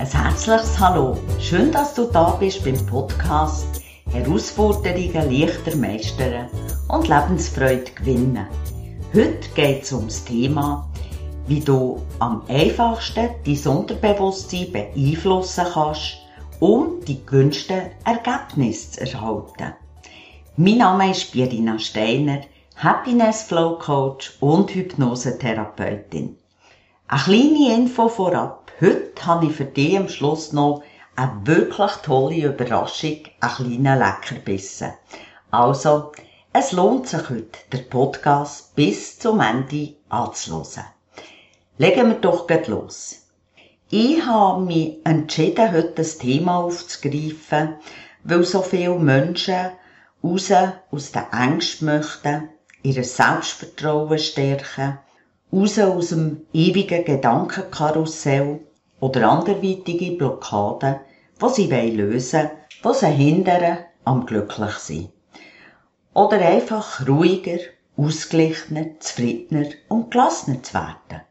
Ein herzliches Hallo. Schön, dass du da bist beim Podcast Herausforderungen leichter meistern und Lebensfreude gewinnen. Heute geht es um das Thema, wie du am einfachsten dein Unterbewusstsein beeinflussen kannst, um die gewünschten Ergebnisse zu erhalten. Mein Name ist Birina Steiner, Happiness Flow Coach und Hypnosetherapeutin. Eine kleine Info vorab. Heute habe ich für dich am Schluss noch eine wirklich tolle Überraschung, einen kleinen Leckerbissen. Also, es lohnt sich heute, den Podcast bis zum Ende anzuhören. Legen wir doch gleich los. Ich habe mich entschieden, heute das Thema aufzugreifen, weil so viele Menschen raus aus den Ängsten möchten, ihr Selbstvertrauen stärken, raus aus dem ewigen Gedankenkarussell oder anderweitige Blockaden, die sie lösen wollen, die sie hindern am Glücklichsein. Oder einfach ruhiger, ausgeglichener, zufriedener und gelassener zu werden.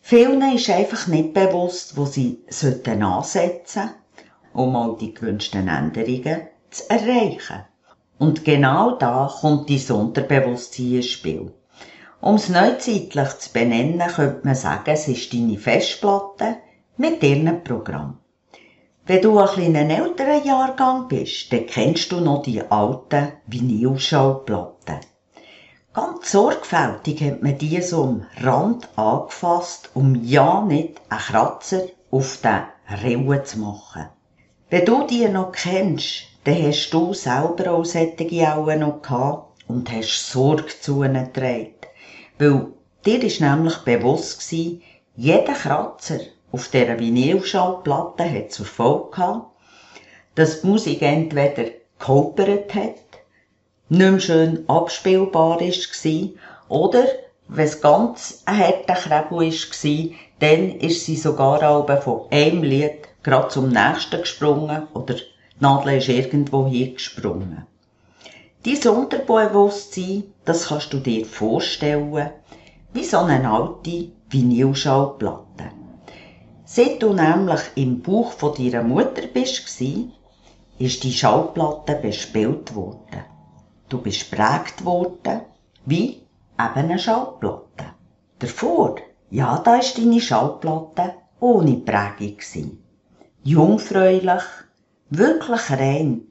Vielen ist einfach nicht bewusst, wo sie sollten ansetzen um all die gewünschten Änderungen zu erreichen. Und genau da kommt dein Unterbewusstsein ins Spiel. Um es neuzeitlich zu benennen, könnte man sagen, es ist deine Festplatte mit ihrem Programm. Wenn du ein kleiner älterer Jahrgang bist, dann kennst du noch die alten Vinylschallplatten. Ganz sorgfältig hat man die so am Rand angefasst, um ja nicht einen Kratzer auf den Rillen zu machen. Wenn du die noch kennst, dann hast du selber auch solche auch noch gehabt und hast Sorge zu ihnen getragen. Weil dir ist nämlich bewusst gewesen, jeder Kratzer auf dieser Vinylschallplatte hat zur Folge gehabt, dass die Musik entweder gehopert hat, nicht mehr schön abspielbar war, oder, wenn es ganz ein harter Krebel war, dann ist sie sogar auch von einem Lied gerade zum nächsten gesprungen oder die Nadel ist irgendwo hingesprungen. Dein Unterbewusstsein, das kannst du dir vorstellen, wie so eine alte Vinylschallplatte. Seit du nämlich im Bauch von deiner Mutter bist, ist die Schallplatte bespielt worden. Du bist prägt worden, wie eben eine Schallplatte. Davor, ja, da ist deine Schallplatte ohne Prägung Jungfräulich, wirklich rein.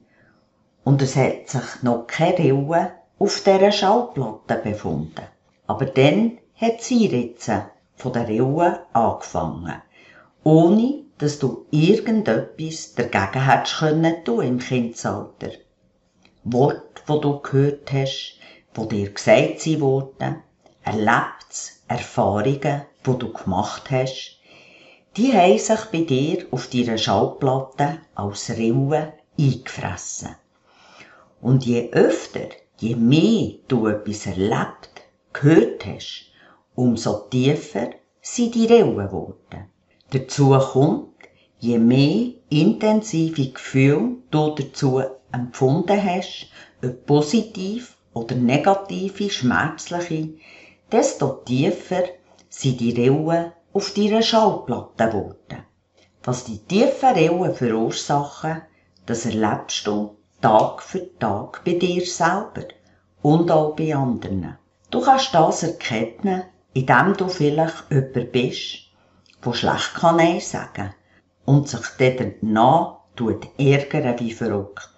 Und es hat sich noch keine Rille auf dieser Schallplatte befunden. Aber dann hat sie Ritze von der Rille angefangen. Ohne, dass du irgendetwas dagegen hättest können tun im Kindesalter. Wort, wo du gehört hast, wo dir gesagt wurden, Erlebtes, Erfahrungen, wo du gemacht hast, die haben sich bei dir auf deiner Schallplatte als Rille eingefressen. Und je öfter, je mehr du etwas erlebt, gehört hast, umso tiefer sind die Rillen geworden. Dazu kommt, je mehr intensive Gefühle du dazu empfunden hast, ob positiv oder negative, schmerzliche, desto tiefer sind die Rillen auf deiner Schallplatte geworden. Was die tiefen Rillen verursachen, das erlebst du Tag für Tag bei dir selber und auch bei anderen. Du kannst das erkennen, indem du vielleicht jemand bist, der schlecht kann Nein sagen und sich dann danach ärgern wie verrückt.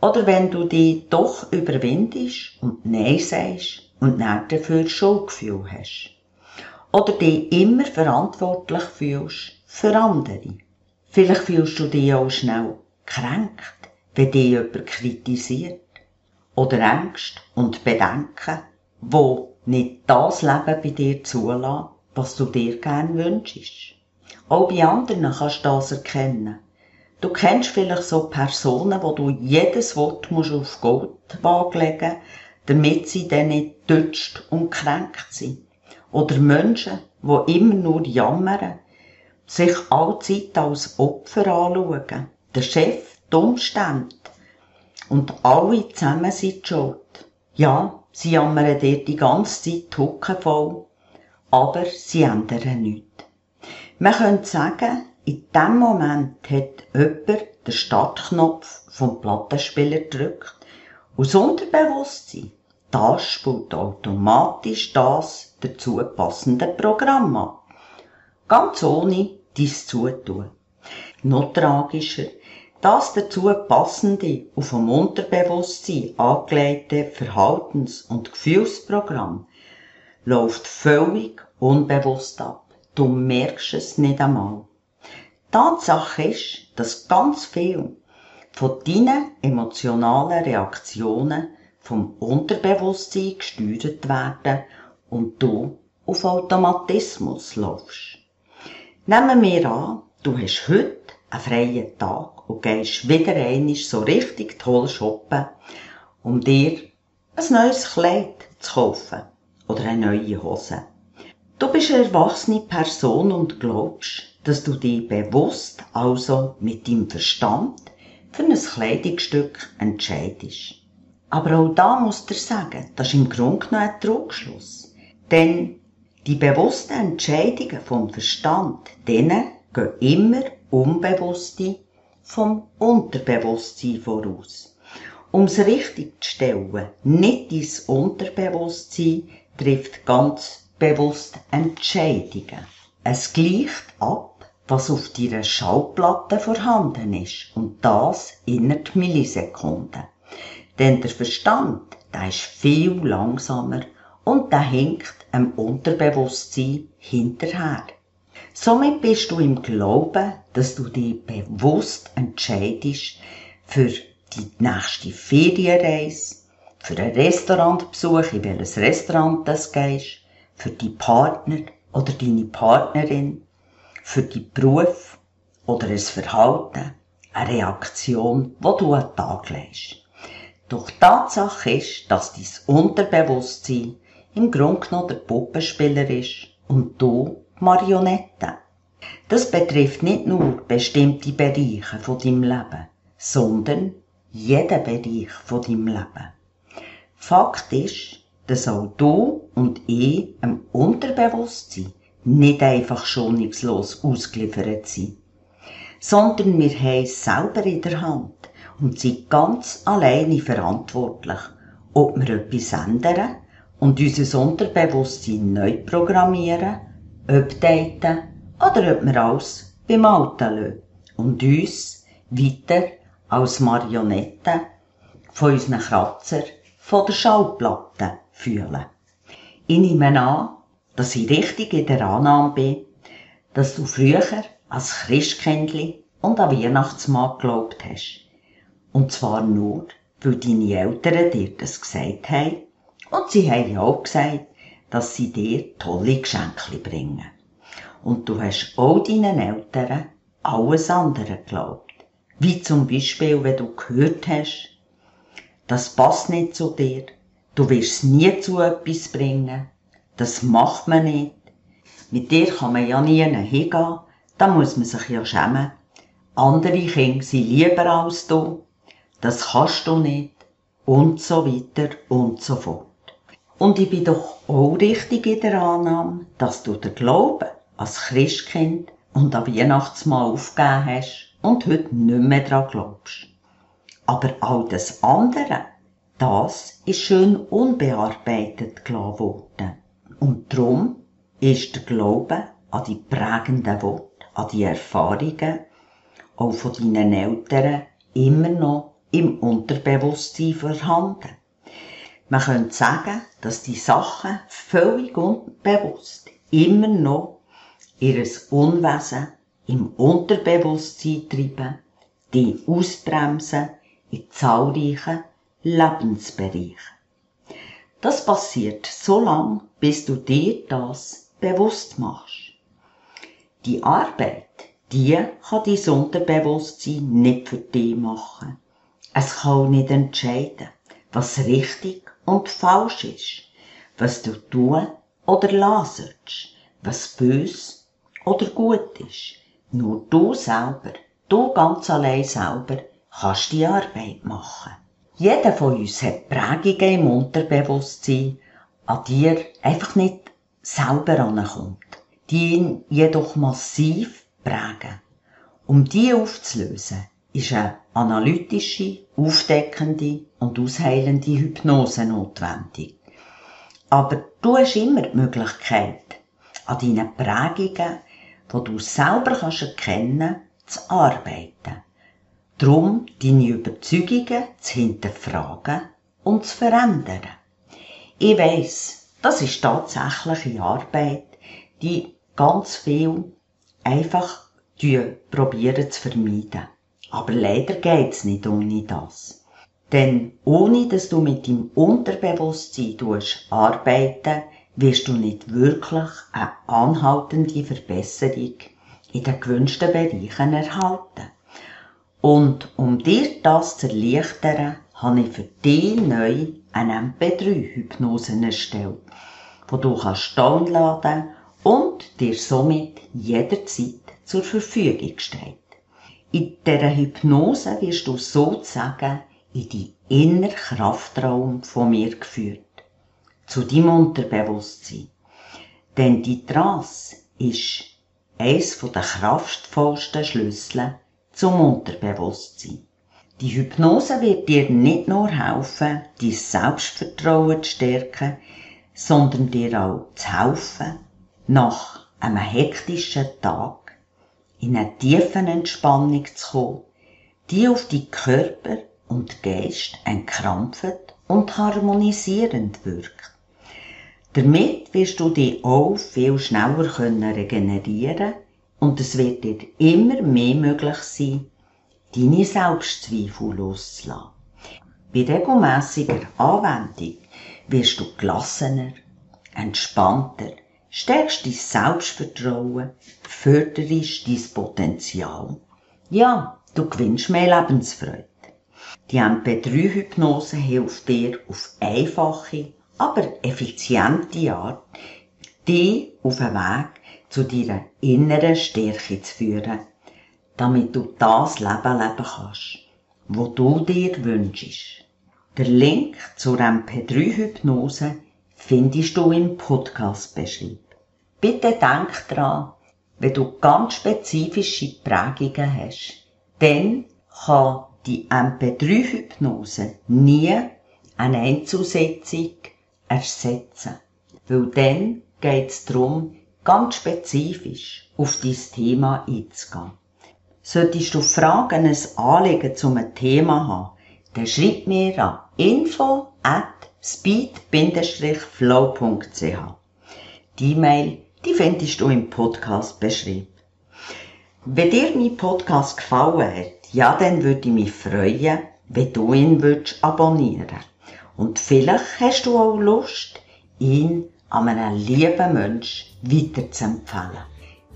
Oder wenn du dich doch überwindest und Nein sagst und dann dafür Schuldgefühl hast oder dich immer verantwortlich fühlst für andere. Vielleicht fühlst du dich auch schnell kränkt, wenn dich jemand kritisiert. Oder Ängste und Bedenken, wo nicht das Leben bei dir zulassen, was du dir gern wünschst. Auch bei anderen kannst du das erkennen. Du kennst vielleicht so Personen, wo du jedes Wort musst auf Gold legen damit sie dann nicht dutscht und kränkt sind. Oder Menschen, die immer nur jammern, sich allzeit als Opfer anschauen. Der Chef, die Umstände. Und alle zusammen sind schuld. Ja, sie jammern dir die ganze Zeit Hucken voll, aber sie ändern nichts. Man könnte sagen, in dem Moment hat jemand den Startknopf vom Plattenspieler gedrückt und das Unterbewusstsein, das spielt automatisch das dazu passende Programm ab. Ganz ohne dies Zutun. Noch tragischer, das dazu passende und vom Unterbewusstsein angelegte Verhaltens- und Gefühlsprogramm läuft völlig unbewusst ab. Du merkst es nicht einmal. Tatsache ist, dass ganz viel von deinen emotionalen Reaktionen vom Unterbewusstsein gesteuert werden und du auf Automatismus laufst. Nehmen wir an, du hast heute einen freien Tag und gehst wieder einmal so richtig toll shoppen, um dir ein neues Kleid zu kaufen oder eine neue Hose. Du bist eine erwachsene Person und glaubst, dass du dich bewusst also mit deinem Verstand für ein Kleidungsstück entscheidest. Aber auch da musst du sagen, das ist im Grunde genommen ein Trugschluss. Denn die bewussten Entscheidungen vom Verstand, denen gehen immer Unbewusste vom Unterbewusstsein voraus. Um es richtig zu stellen, nicht dein Unterbewusstsein trifft ganz bewusst Entscheidungen. Es gleicht ab, was auf deiner Schallplatte vorhanden ist und das innerhalb Millisekunden. Denn der Verstand, der ist viel langsamer und der hinkt dem Unterbewusstsein hinterher. Somit bist du im Glauben, dass du dich bewusst entscheidest für die nächste Ferienreise, für einen Restaurantbesuch, in welches Restaurant du gehst, für die Partner oder deine Partnerin, für die Beruf oder ein Verhalten, eine Reaktion, wo du an den Tag legst. Doch die Tatsache ist, dass dein Unterbewusstsein im Grunde genommen der Puppenspieler ist und du Marionette. Das betrifft nicht nur bestimmte Bereiche von deinem Leben, sondern jeden Bereich von deinem Leben. Fakt ist, dass auch du und ich im Unterbewusstsein nicht einfach schonungslos ausgeliefert sind, sondern wir haben es selber in der Hand und sind ganz alleine verantwortlich, ob wir etwas ändern und unser Unterbewusstsein neu programmieren, updaten oder ob wir alles beim Alten lassen und uns weiter als Marionetten von unseren Kratzer von der Schallplatte fühlen. Ich nehme an, dass ich richtig in der Annahme bin, dass du früher als Christkindli und an Weihnachtsmann geglaubt hast. Und zwar nur, weil deine Eltern dir das gesagt haben und sie haben ja auch gesagt, dass sie dir tolle Geschenke bringen. Und du hast auch deinen Eltern alles andere geglaubt. Wie zum Beispiel, wenn du gehört hast, das passt nicht zu dir, du wirst nie zu etwas bringen, das macht man nicht, mit dir kann man ja nie hingehen, da muss man sich ja schämen. Andere Kinder sind lieber als du, das kannst du nicht, und so weiter und so fort. Und ich bin doch auch richtig in der Annahme, dass du den Glauben als Christkind und an Weihnachtsmann aufgegeben hast und heute nicht mehr daran glaubst. Aber all das andere, das ist schön unbearbeitet gelassen worden. Und darum ist der Glaube an die prägenden Worte, an die Erfahrungen, auch von deinen Eltern, immer noch im Unterbewusstsein vorhanden. Man könnte sagen, dass die Sachen völlig unbewusst immer noch ihres Unwesen im Unterbewusstsein treiben, die ausbremsen in zahlreichen Lebensbereichen. Das passiert so lang, bis du dir das bewusst machst. Die Arbeit, die kann dein Unterbewusstsein nicht für dich machen. Es kann auch nicht entscheiden, was richtig und falsch ist, was du tun oder lasst, was bös oder gut ist. Nur du selber, du ganz allein selber, kannst die Arbeit machen. Jeder von uns hat Prägungen im Unterbewusstsein, an die er einfach nicht selber ankommt, die ihn jedoch massiv prägen. Um die aufzulösen, ist eine analytische, aufdeckende und ausheilende Hypnose notwendig. Aber du hast immer die Möglichkeit, an deinen Prägungen, die du selber kannst erkennen zu arbeiten. Drum deine Überzeugungen zu hinterfragen und zu verändern. Ich weiss, das ist tatsächliche Arbeit, die ganz viel einfach probieren zu vermeiden. Aber leider geht's nicht ohne das. Denn ohne dass du mit deinem Unterbewusstsein arbeiten, wirst du nicht wirklich eine anhaltende Verbesserung in den gewünschten Bereichen erhalten. Und um dir das zu erleichtern, habe ich für dich neu eine MP3-Hypnose erstellt, die du kannst downloaden und dir somit jederzeit zur Verfügung steht. In dieser Hypnose wirst du sozusagen in die innere Kraftraum von mir geführt. Zu deinem Unterbewusstsein. Denn die Trance ist eines der kraftvollsten Schlüssel zum Unterbewusstsein. Die Hypnose wird dir nicht nur helfen, dein Selbstvertrauen zu stärken, sondern dir auch zu helfen, nach einem hektischen Tag in eine tiefe Entspannung zu kommen, die auf die Körper und Geist entkrampft und harmonisierend wirkt. Damit wirst du dich auch viel schneller können regenerieren und es wird dir immer mehr möglich sein, deine Selbstzweifel loszulassen. Bei regelmäßiger Anwendung wirst du gelassener, entspannter, stärkst dein Selbstvertrauen, förderst dein Potenzial. Ja, du gewinnst mehr Lebensfreude. Die MP3-Hypnose hilft dir auf einfache, aber effiziente Art, dich auf den Weg zu deiner inneren Stärke zu führen, damit du das Leben leben kannst, wo du dir wünschst. Der Link zur MP3-Hypnose findest du im Podcast-Beschreib. Bitte denk dran, wenn du ganz spezifische Prägungen hast, dann kann die MP3-Hypnose nie eine Einzusetzung ersetzen. Weil dann geht es darum, ganz spezifisch auf dieses Thema einzugehen. Solltest du Fragen, ein Anliegen zu einem Thema haben, dann schreib mir an info at speed-flow.ch. Die E-Mail, die findest du im Podcast beschrieben. Wenn dir mein Podcast gefallen hat, ja, dann würde ich mich freuen, wenn du ihn würdest abonnieren. Und vielleicht hast du auch Lust, ihn an einen lieben Mensch weiterzuempfehlen.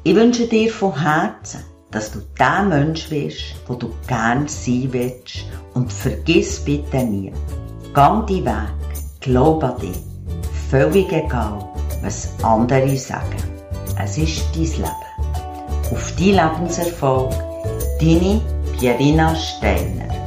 Ich wünsche dir von Herzen, dass du der Mensch wirst, wo du gern sein willst und vergiss bitte nie. Gang die Weg, glaub an dich, völlig egal, was andere sagen. Es ist dein Leben. Auf dein Lebenserfolg, deine Pierina Steiner.